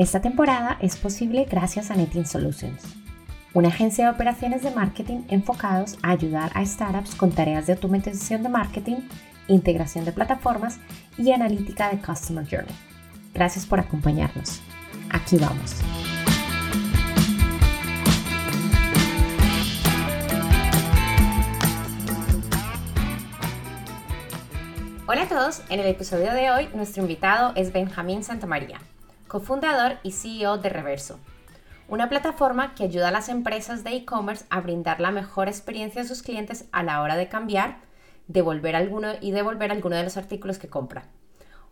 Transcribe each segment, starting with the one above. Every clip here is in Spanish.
Esta temporada es posible gracias a Netting Solutions, una agencia de operaciones de marketing enfocados a ayudar a startups con tareas de automatización de marketing, integración de plataformas y analítica de Customer Journey. Gracias por acompañarnos. Aquí vamos. Hola a todos, en el episodio de hoy nuestro invitado es Benjamín Santamaría cofundador y CEO de Reverso, una plataforma que ayuda a las empresas de e-commerce a brindar la mejor experiencia a sus clientes a la hora de cambiar, devolver alguno y devolver alguno de los artículos que compran.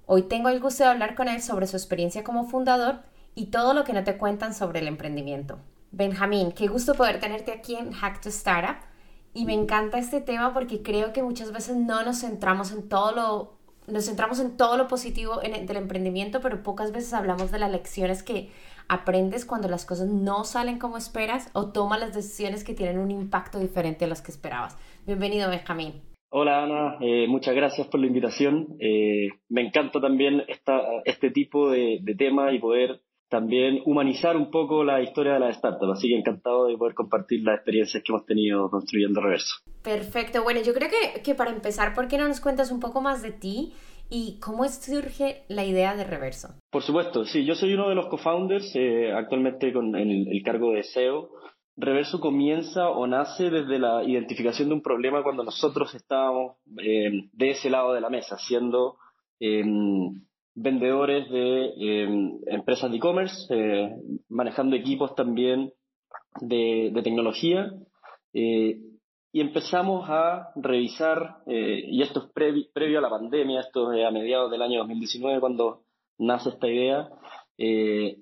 Hoy tengo el gusto de hablar con él sobre su experiencia como fundador y todo lo que no te cuentan sobre el emprendimiento. Benjamín, qué gusto poder tenerte aquí en Hack to Startup. Y me encanta este tema porque creo que muchas veces no nos centramos en todo lo nos centramos en todo lo positivo en del emprendimiento, pero pocas veces hablamos de las lecciones que aprendes cuando las cosas no salen como esperas o tomas las decisiones que tienen un impacto diferente a los que esperabas. Bienvenido, Benjamín. Hola Ana, eh, muchas gracias por la invitación. Eh, me encanta también esta, este tipo de tema y poder también humanizar un poco la historia de la startup. Así que encantado de poder compartir las experiencias que hemos tenido construyendo Reverso. Perfecto. Bueno, yo creo que, que para empezar, ¿por qué no nos cuentas un poco más de ti y cómo surge la idea de Reverso? Por supuesto, sí. Yo soy uno de los co-founders, eh, actualmente con el, el cargo de SEO. Reverso comienza o nace desde la identificación de un problema cuando nosotros estábamos eh, de ese lado de la mesa, siendo eh, vendedores de em, empresas de e-commerce, eh, manejando equipos también de, tecnología. Eh, y empezamos a revisar, eh, y esto es previo a la pandemia, esto es a mediados del año 2019 cuando nace esta idea,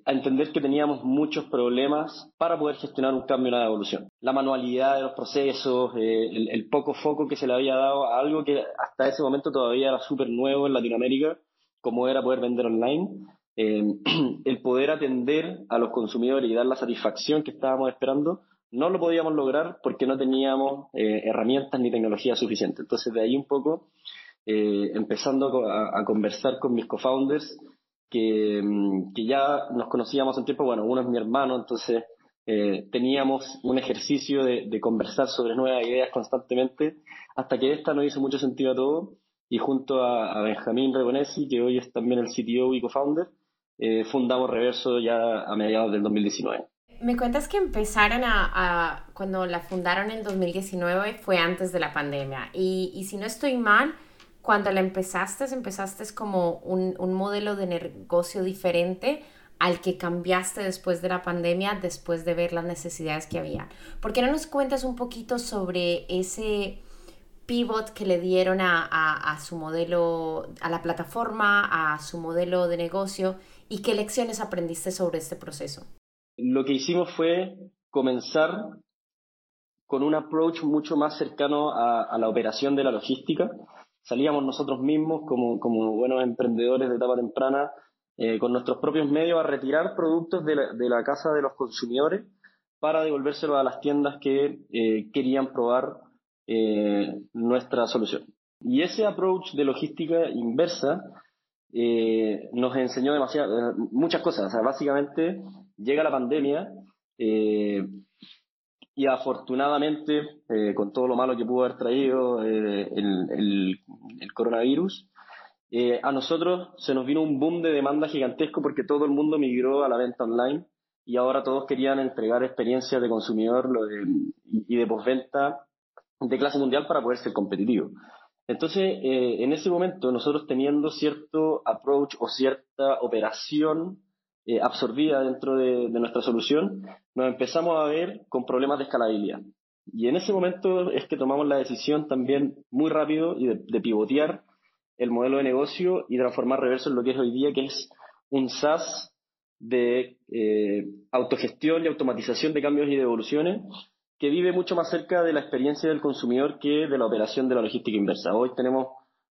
a entender que teníamos muchos problemas para poder gestionar un cambio y una evolución. La manualidad de los procesos, el, el, poco foco que se le había dado a algo que hasta ese momento todavía era súper nuevo en Latinoamérica como era poder vender online, eh, el poder atender a los consumidores y dar la satisfacción que estábamos esperando, no lo podíamos lograr porque no teníamos eh, herramientas ni tecnología suficiente. Entonces, de ahí un poco, eh, empezando a, conversar con mis co-founders, que, mm, que, ya nos conocíamos en tiempo, bueno, uno es mi hermano, entonces teníamos un ejercicio de, de, conversar sobre nuevas ideas constantemente, hasta que esta nos hizo mucho sentido a todo y junto a, Benjamín Rebonesi, que hoy es también el CTO y co-founder, eh, fundamos Reverso ya a mediados del 2019. Me cuentas que empezaron a, cuando la fundaron en el 2019 fue antes de la pandemia y, y, si no estoy mal, cuando la empezaste, empezaste como un, un modelo de negocio diferente al que cambiaste después de la pandemia, después de ver las necesidades que había. ¿Por qué no nos cuentas un poquito sobre ese pivot que le dieron a, su modelo, a la plataforma, a su modelo de negocio y qué lecciones aprendiste sobre este proceso? Lo que hicimos fue comenzar con un approach mucho más cercano a, la operación de la logística. Salíamos nosotros mismos como, buenos emprendedores de etapa temprana eh, con nuestros propios medios a retirar productos de la, casa de los consumidores para devolvérselos a las tiendas que eh, querían probar eh, nuestra solución. Y ese approach de logística inversa eh, nos enseñó demasiado, muchas cosas. básicamente llega la pandemia eh, y afortunadamente, con todo lo malo que pudo haber traído el, coronavirus, a nosotros se nos vino un boom de demanda gigantesco porque todo el mundo migró a la venta online y ahora todos querían entregar experiencias de consumidor y de postventa de clase mundial para poder ser competitivo. Entonces, eh, en ese momento, nosotros teniendo cierto approach o cierta operación eh, absorbida dentro de, nuestra solución, nos empezamos a ver con problemas de escalabilidad. Y en ese momento es que tomamos la decisión también muy rápido y de, pivotear el modelo de negocio y transformar Reverso en lo que es hoy día, que es un SaaS de eh, autogestión y automatización de cambios y de evoluciones que vive mucho más cerca de la experiencia del consumidor que de la operación de la logística inversa. Hoy tenemos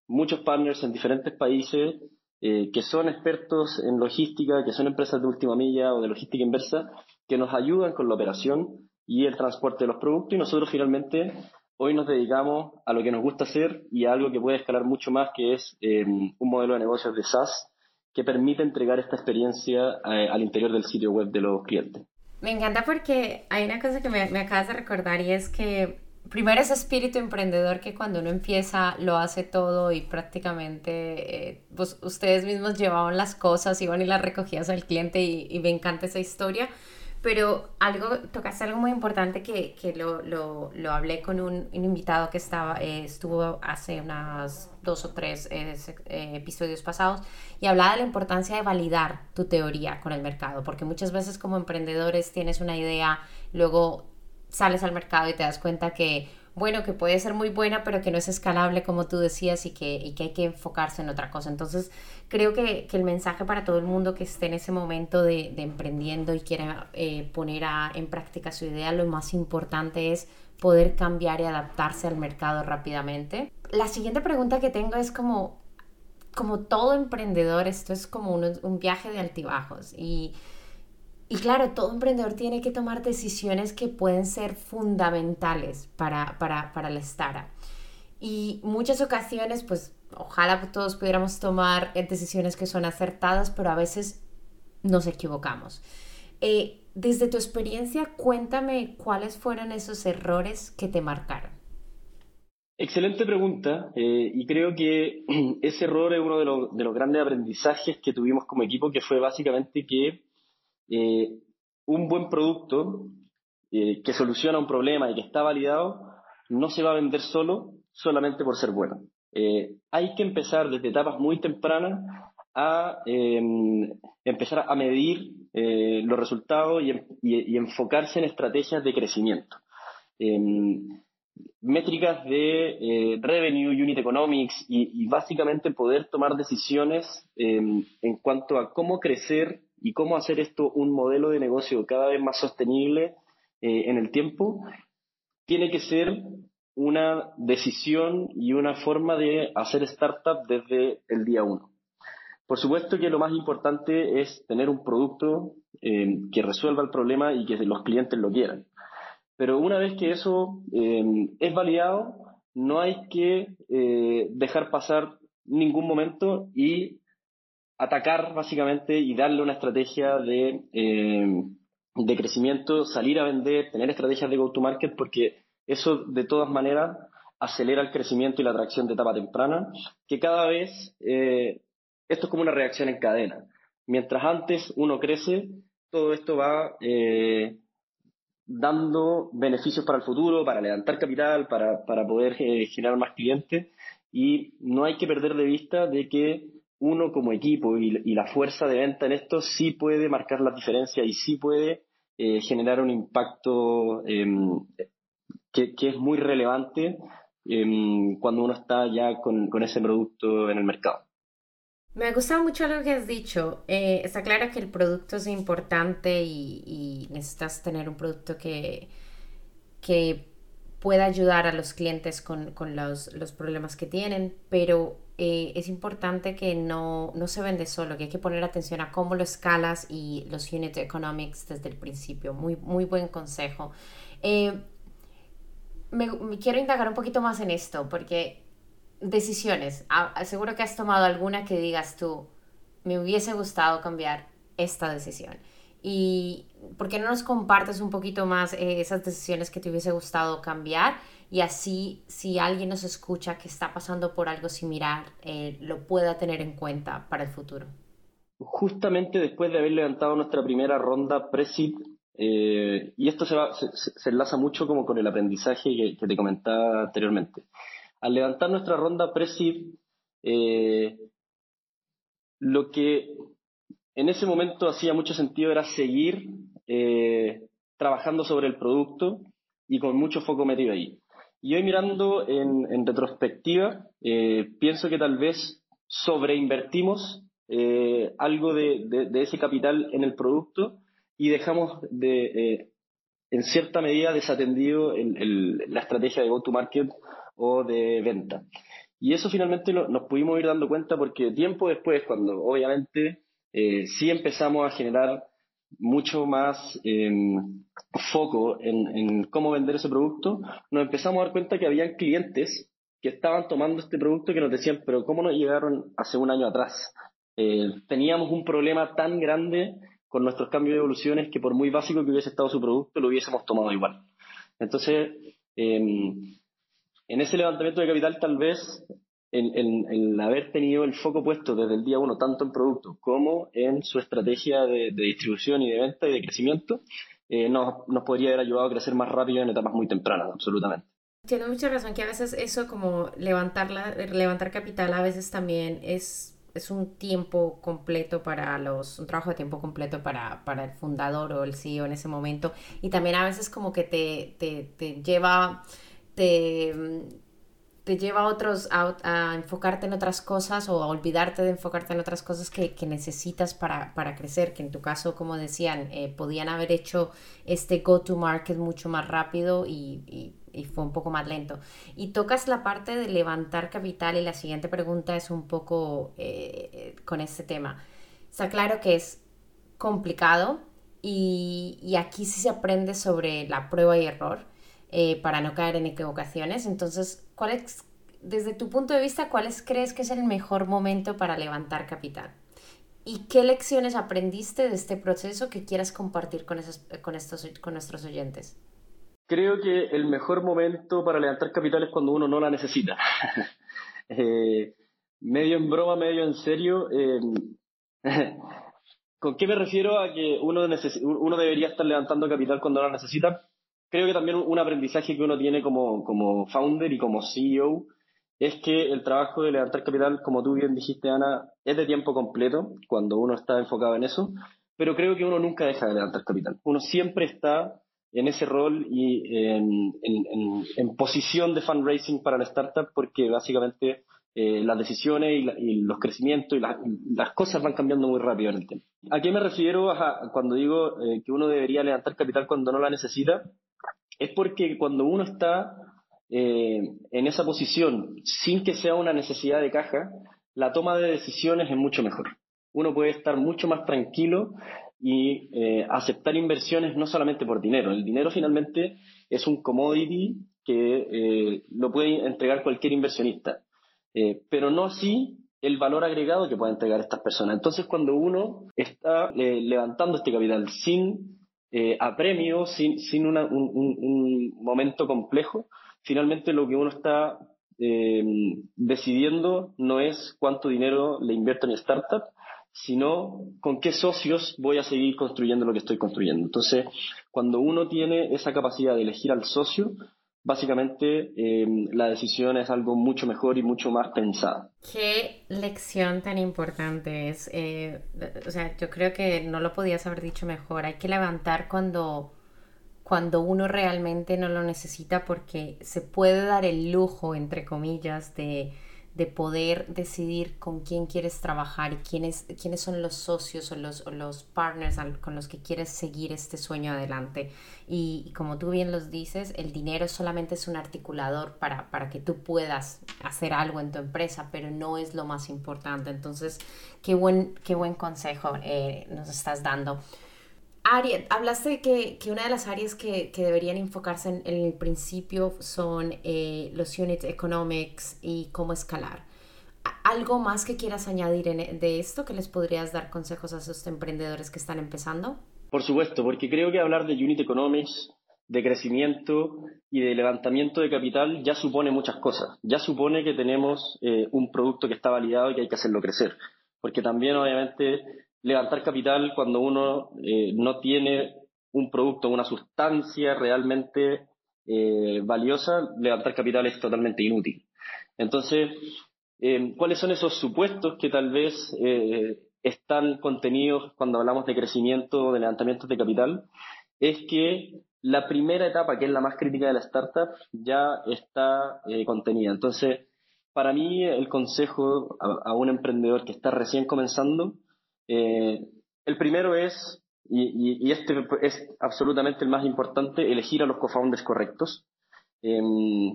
muchos partners en diferentes países eh, que son expertos en logística, que son empresas de última milla o de logística inversa, que nos ayudan con la operación y el transporte de los productos y nosotros finalmente hoy nos dedicamos a lo que nos gusta hacer y a algo que puede escalar mucho más, que es eh, un modelo de negocios de SaaS que permite entregar esta experiencia eh, al interior del sitio web de los clientes. Me encanta porque hay una cosa que me, me acabas de recordar y es que primero ese espíritu emprendedor que cuando uno empieza lo hace todo y prácticamente eh, pues ustedes mismos llevaban las cosas, iban y las recogías al cliente y, me encanta esa historia. Pero algo, tocaste algo muy importante que, que lo, lo, lo, hablé con un, invitado que estaba, eh, estuvo hace unas dos o tres eh, episodios pasados y hablaba de la importancia de validar tu teoría con el mercado, porque muchas veces como emprendedores tienes una idea, luego sales al mercado y te das cuenta que, bueno, que puede ser muy buena, pero que no es escalable como tú decías y que, y que hay que enfocarse en otra cosa. Entonces, creo que, que el mensaje para todo el mundo que esté en ese momento de, de emprendiendo y quiera eh, poner a, en práctica su idea, lo más importante es poder cambiar y adaptarse al mercado rápidamente. La siguiente pregunta que tengo es como, como todo emprendedor, esto es como un, un viaje de altibajos y y claro, todo emprendedor tiene que tomar decisiones que pueden ser fundamentales para, para, para la startup. Y muchas ocasiones, pues ojalá todos pudiéramos tomar decisiones que son acertadas, pero a veces nos equivocamos. Eh, desde tu experiencia, cuéntame cuáles fueron esos errores que te marcaron. Excelente pregunta eh, y creo que ese error es uno de, de, los grandes aprendizajes que tuvimos como equipo, que fue básicamente que eh, un buen producto eh, que soluciona un problema y que está validado no se va a vender solo solamente por ser bueno. Eh, hay que empezar desde etapas muy tempranas a em, empezar a medir los resultados y, enfocarse en estrategias de crecimiento. Em, métricas de revenue, unit economics y, básicamente poder tomar decisiones em, en cuanto a cómo crecer y cómo hacer esto un modelo de negocio cada vez más sostenible eh, en el tiempo, tiene que ser una decisión y una forma de hacer startup desde el día uno. Por supuesto que lo más importante es tener un producto eh, que resuelva el problema y que los clientes lo quieran. Pero una vez que eso eh, es validado, no hay que dejar pasar ningún momento y atacar básicamente y darle una estrategia de, eh, de crecimiento, salir a vender, tener estrategias de go-to-market, porque eso de todas maneras acelera el crecimiento y la atracción de etapa temprana, que cada vez eh, esto es como una reacción en cadena. Mientras antes uno crece, todo esto va eh, dando beneficios para el futuro, para levantar capital, para, para poder generar más clientes y no hay que perder de vista de que uno como equipo y, la fuerza de venta en esto sí puede marcar la diferencia y sí puede eh, generar un impacto em, que, es muy relevante em, cuando uno está ya con, ese producto en el mercado. Me ha gustado mucho lo que has dicho. Eh, está claro que el producto es importante y, necesitas tener un producto que, que pueda ayudar a los clientes con, los, los problemas que tienen, pero eh, es importante que no, no, se vende solo, que hay que poner atención a cómo lo escalas y los unit economics desde el principio. Muy, muy buen consejo. Eh, me, quiero indagar un poquito más en esto, porque decisiones, seguro que has tomado alguna que digas tú, me hubiese gustado cambiar esta decisión. ¿Y por qué no nos compartes un poquito más eh, esas decisiones que te hubiese gustado cambiar? y así si alguien nos escucha que está pasando por algo similar, eh, lo pueda tener en cuenta para el futuro. Justamente después de haber levantado nuestra primera ronda pre-seed, eh, y esto se, va, se, enlaza mucho como con el aprendizaje que, te comentaba anteriormente. Al levantar nuestra ronda pre-seed, eh, lo que en ese momento hacía mucho sentido era seguir trabajando sobre el producto y con mucho foco metido ahí. Y hoy mirando en, retrospectiva, eh, pienso que tal vez sobreinvertimos eh, algo de, ese capital en el producto y dejamos de, eh, en cierta medida, desatendido la estrategia de go-to-market o de venta. Y eso finalmente nos pudimos ir dando cuenta porque tiempo después, cuando obviamente eh, sí empezamos a generar mucho más em, foco en, cómo vender ese producto, nos empezamos a dar cuenta que había clientes que estaban tomando este producto que nos decían, pero ¿cómo nos llegaron hace un año atrás? Eh, teníamos un problema tan grande con nuestros cambios de evoluciones que por muy básico que hubiese estado su producto, lo hubiésemos tomado igual. Entonces, em, en ese levantamiento de capital tal vez el, haber tenido el foco puesto desde el día uno tanto en producto como en su estrategia de, distribución y de venta y de crecimiento, eh, nos, nos podría haber ayudado a crecer más rápido en etapas muy tempranas, absolutamente. Tiene mucha razón que a veces eso como levantar, levantar capital a veces también es, es un tiempo completo para los, un trabajo de tiempo completo para, para el fundador o el CEO en ese momento y también a veces como que te, te, te lleva, te te lleva a otros a, enfocarte en otras cosas o a olvidarte de enfocarte en otras cosas que, necesitas para, crecer, que en tu caso, como decían, eh, podían haber hecho este go-to-market mucho más rápido y, fue un poco más lento. Y tocas la parte de levantar capital y la siguiente pregunta es un poco eh, con este tema. Está claro que es complicado y, y aquí sí se aprende sobre la prueba y error eh, para no caer en equivocaciones. Entonces, ¿cuál es, desde tu punto de vista, cuáles crees que es el mejor momento para levantar capital? ¿Y qué lecciones aprendiste de este proceso que quieras compartir con, con, estos, con nuestros oyentes? Creo que el mejor momento para levantar capital es cuando uno no la necesita. Eh, medio en broma, medio en serio. Eh, ¿Con qué me refiero a que uno, uno debería estar levantando capital cuando no la necesita? Creo que también un aprendizaje que uno tiene como, como founder y como CEO es que el trabajo de levantar capital, como tú bien dijiste, Ana, es de tiempo completo cuando uno está enfocado en eso, pero creo que uno nunca deja de levantar capital. Uno siempre está en ese rol y en, en, posición de fundraising para la startup porque básicamente eh, las decisiones y, los crecimientos y las cosas van cambiando muy rápido en el tiempo. ¿A qué me refiero cuando digo eh, que uno debería levantar capital cuando no la necesita? Es porque cuando uno está eh, en esa posición sin que sea una necesidad de caja, la toma de decisiones es mucho mejor. Uno puede estar mucho más tranquilo y eh, aceptar inversiones no solamente por dinero. El dinero finalmente es un commodity que eh, lo puede entregar cualquier inversionista, pero no así el valor agregado que puede entregar estas personas. Entonces, cuando uno está levantando este capital sin eh, a premio, sin, sin un, momento complejo, finalmente lo que uno está eh, decidiendo no es cuánto dinero le invierto en mi startup, sino con qué socios voy a seguir construyendo lo que estoy construyendo. Entonces, cuando uno tiene esa capacidad de elegir al socio, básicamente eh, la decisión es algo mucho mejor y mucho más pensada. Qué lección tan importante es. Eh, o sea, yo creo que no lo podías haber dicho mejor. Hay que levantar cuando, cuando uno realmente no lo necesita porque se puede dar el lujo, entre comillas, de de poder decidir con quién quieres trabajar y quiénes, quiénes son los socios o los, los partners con los que quieres seguir este sueño adelante. Y, como tú bien los dices, el dinero solamente es un articulador para, para que tú puedas hacer algo en tu empresa, pero no es lo más importante. Entonces, qué buen, qué buen consejo eh, nos estás dando. Ari, hablaste que, que, una de las áreas que, que deberían enfocarse en, el principio son eh, los unit economics y cómo escalar. ¿Algo más que quieras añadir de esto que les podrías dar consejos a esos emprendedores que están empezando? Por supuesto, porque creo que hablar de unit economics, de crecimiento y de levantamiento de capital ya supone muchas cosas. Ya supone que tenemos eh, un producto que está validado y que hay que hacerlo crecer. Porque también, obviamente, levantar capital cuando uno eh, no tiene un producto, una sustancia realmente eh, valiosa, levantar capital es totalmente inútil. Entonces, eh, ¿cuáles son esos supuestos que tal vez están contenidos cuando hablamos de crecimiento o de levantamiento de capital? Es que la primera etapa, que es la más crítica de la startup, ya está contenida. Entonces, para mí el consejo a, un emprendedor que está recién comenzando, eh, el primero es, y, este es absolutamente el más importante, elegir a los co-founders correctos. Em,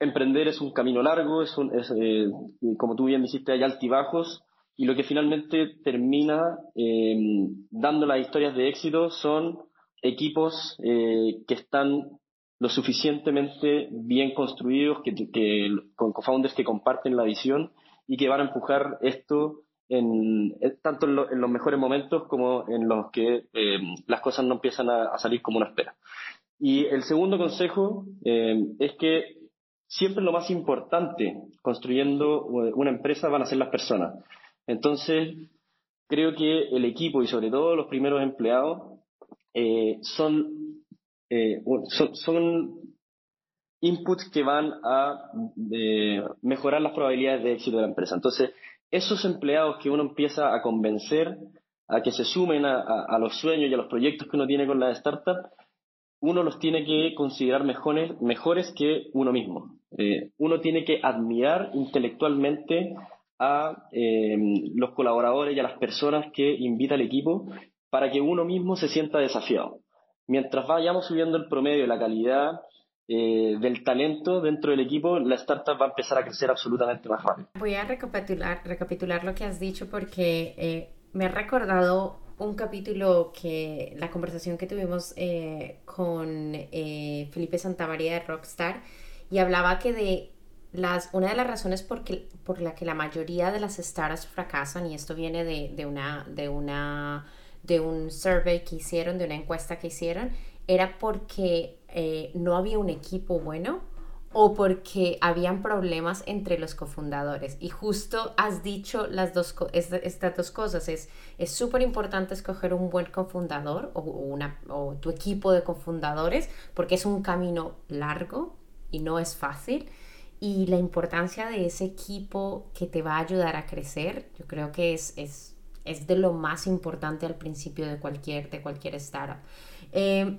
emprender es un camino largo, es, eh, como tú bien dijiste, hay altibajos, y lo que finalmente termina em, dando las historias de éxito son equipos eh, que están lo suficientemente bien construidos, que, con co-founders que comparten la visión y que van a empujar esto en, eh, tanto en, los mejores momentos como en los que em, las cosas no empiezan a, salir como uno espera. Y el segundo consejo es que siempre lo más importante construyendo una empresa van a ser las personas. Entonces, creo que el equipo y sobre todo los primeros empleados eh, son, eh, son, inputs que van a eh, mejorar las probabilidades de éxito de la empresa. Entonces, esos empleados que uno empieza a convencer a que se sumen a, los sueños y a los proyectos que uno tiene con la startup, uno los tiene que considerar mejores, que uno mismo. uno tiene que admirar intelectualmente a eh, los colaboradores y a las personas que invita el equipo para que uno mismo se sienta desafiado. Mientras vayamos subiendo el promedio y la calidad eh, del talento dentro del equipo, la startup va a empezar a crecer absolutamente más rápido. Voy a recapitular, recapitular lo que has dicho porque eh, me ha recordado un capítulo que la conversación que tuvimos con Felipe Santamaría de Rockstar y hablaba que de una de las razones por, por la que la mayoría de las startups fracasan, y esto viene de, una, de, una, de un survey que hicieron, de una encuesta que hicieron, era porque eh, no había un equipo bueno o porque habían problemas entre los cofundadores. Y justo has dicho las dos, estas dos cosas. Es súper importante escoger un buen cofundador o, una, o tu equipo de cofundadores porque es un camino largo y no es fácil y la importancia de ese equipo que te va a ayudar a crecer, yo creo que es, es, es de lo más importante al principio de cualquier, de cualquier startup. Eh,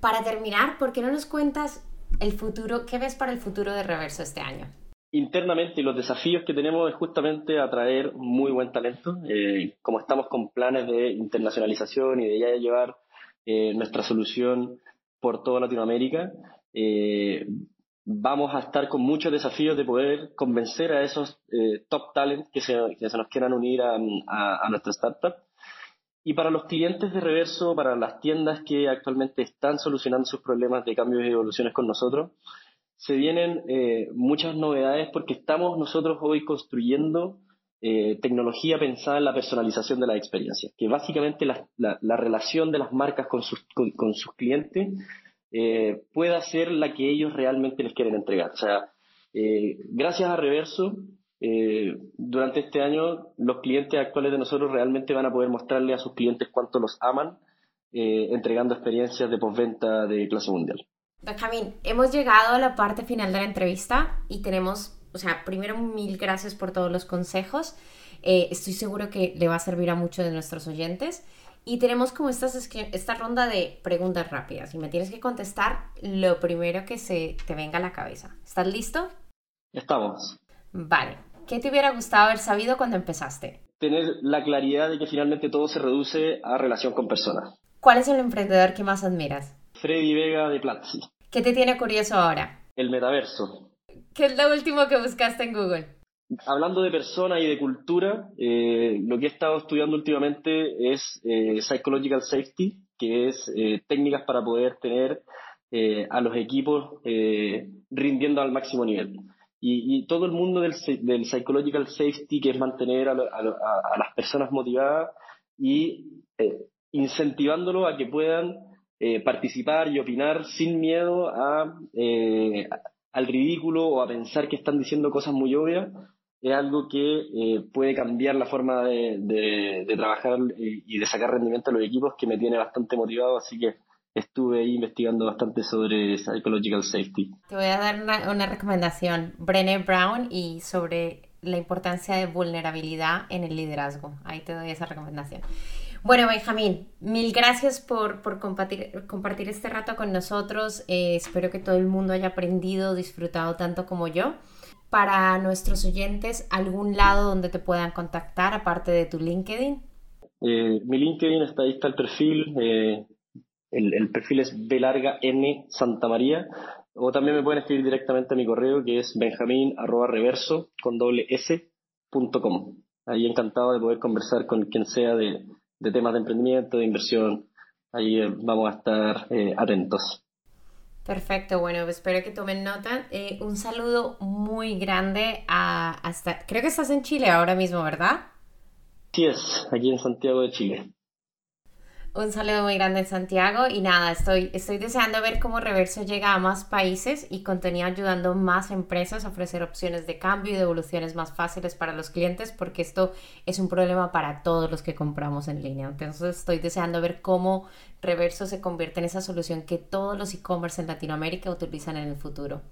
para terminar, ¿por qué no nos cuentas el futuro, qué ves para el futuro de Reverso este año? Internamente los desafíos que tenemos es justamente atraer muy buen talento. Eh, como estamos con planes de internacionalización y de ya llevar eh, nuestra solución por toda Latinoamérica, vamos a estar con muchos desafíos de poder convencer a esos eh, top talents que se, nos quieran unir a, nuestra startup. Y para los clientes de Reverso, para las tiendas que actualmente están solucionando sus problemas de cambios y evoluciones con nosotros, se vienen eh, muchas novedades porque estamos nosotros hoy construyendo eh, tecnología pensada en la personalización de la experiencia, que básicamente la, relación de las marcas con sus, con sus clientes eh, pueda ser la que ellos realmente les quieren entregar. O sea, eh, gracias a Reverso, eh, durante este año los clientes actuales de nosotros realmente van a poder mostrarle a sus clientes cuánto los aman, entregando experiencias de postventa de clase mundial. Benjamín, hemos llegado a la parte final de la entrevista y tenemos, o sea, primero mil gracias por todos los consejos. estoy seguro que le va a servir a muchos de nuestros oyentes. Y tenemos como esta, esta ronda de preguntas rápidas y me tienes que contestar lo primero que se te venga a la cabeza. ¿Estás listo? Estamos. Vale. ¿Qué te hubiera gustado haber sabido cuando empezaste? Tener la claridad de que finalmente todo se reduce a relación con personas. ¿Cuál es el emprendedor que más admiras? Freddy Vega de Platzi. ¿Qué te tiene curioso ahora? El metaverso. ¿Qué es lo último que buscaste en Google? Hablando de personas y de cultura, eh, lo que he estado estudiando últimamente es eh, Psychological Safety, que es eh, técnicas para poder tener a los equipos rindiendo al máximo nivel. Y, todo el mundo del, Psychological Safety, que es mantener a, las personas motivadas y incentivándolo a que puedan participar y opinar sin miedo a, al ridículo o a pensar que están diciendo cosas muy obvias, es algo que eh, puede cambiar la forma de, trabajar y, de sacar rendimiento a los equipos que me tiene bastante motivado, así que estuve ahí investigando bastante sobre psychological safety. Te voy a dar una, recomendación, Brené Brown, y sobre la importancia de vulnerabilidad en el liderazgo. Ahí te doy esa recomendación. Bueno, Benjamín, mil gracias por, compartir, compartir, este rato con nosotros. Eh, espero que todo el mundo haya aprendido, disfrutado tanto como yo. para nuestros oyentes algún lado donde te puedan contactar aparte de tu LinkedIn? Eh, mi LinkedIn está ahí está el perfil. Eh, el, perfil es B larga N Santa María. O también me pueden escribir directamente a mi correo que es benjamín reverso con doble s punto com. Ahí encantado de poder conversar con quien sea de, temas de emprendimiento, de inversión. Ahí eh, vamos a estar atentos. Perfecto, bueno, espero que tomen nota. Eh, un saludo muy grande a hasta, creo que estás en Chile ahora mismo, ¿verdad? Sí es, aquí en Santiago de Chile. Un saludo muy grande en Santiago y nada, estoy, estoy deseando ver cómo Reverso llega a más países y continúa ayudando más empresas a ofrecer opciones de cambio y devoluciones más fáciles para los clientes porque esto es un problema para todos los que compramos en línea. Entonces estoy deseando ver cómo Reverso se convierte en esa solución que todos los e-commerce en Latinoamérica utilizan en el futuro.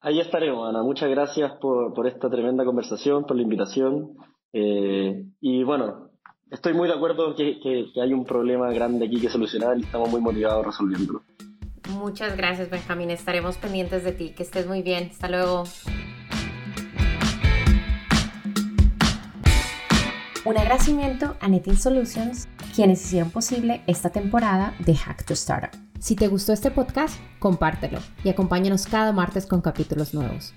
Ahí estaremos, Ana. Muchas gracias por, esta tremenda conversación, por la invitación. Eh, y bueno, estoy muy de acuerdo que, que, hay un problema grande aquí que solucionar y estamos muy motivados resolviéndolo. Muchas gracias, Benjamín. Estaremos pendientes de ti. Que estés muy bien. Hasta luego. Un agradecimiento a Netin Solutions, quienes hicieron posible esta temporada de Hack to Startup. Si te gustó este podcast, compártelo y acompáñanos cada martes con capítulos nuevos.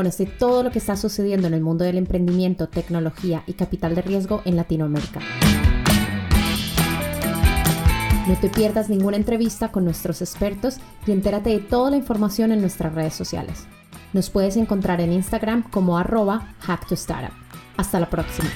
Conoce todo lo que está sucediendo en el mundo del emprendimiento, tecnología y capital de riesgo en Latinoamérica. No te pierdas ninguna entrevista con nuestros expertos y entérate de toda la información en nuestras redes sociales. Nos puedes encontrar en Instagram como arroba hacktostartup. Hasta la próxima.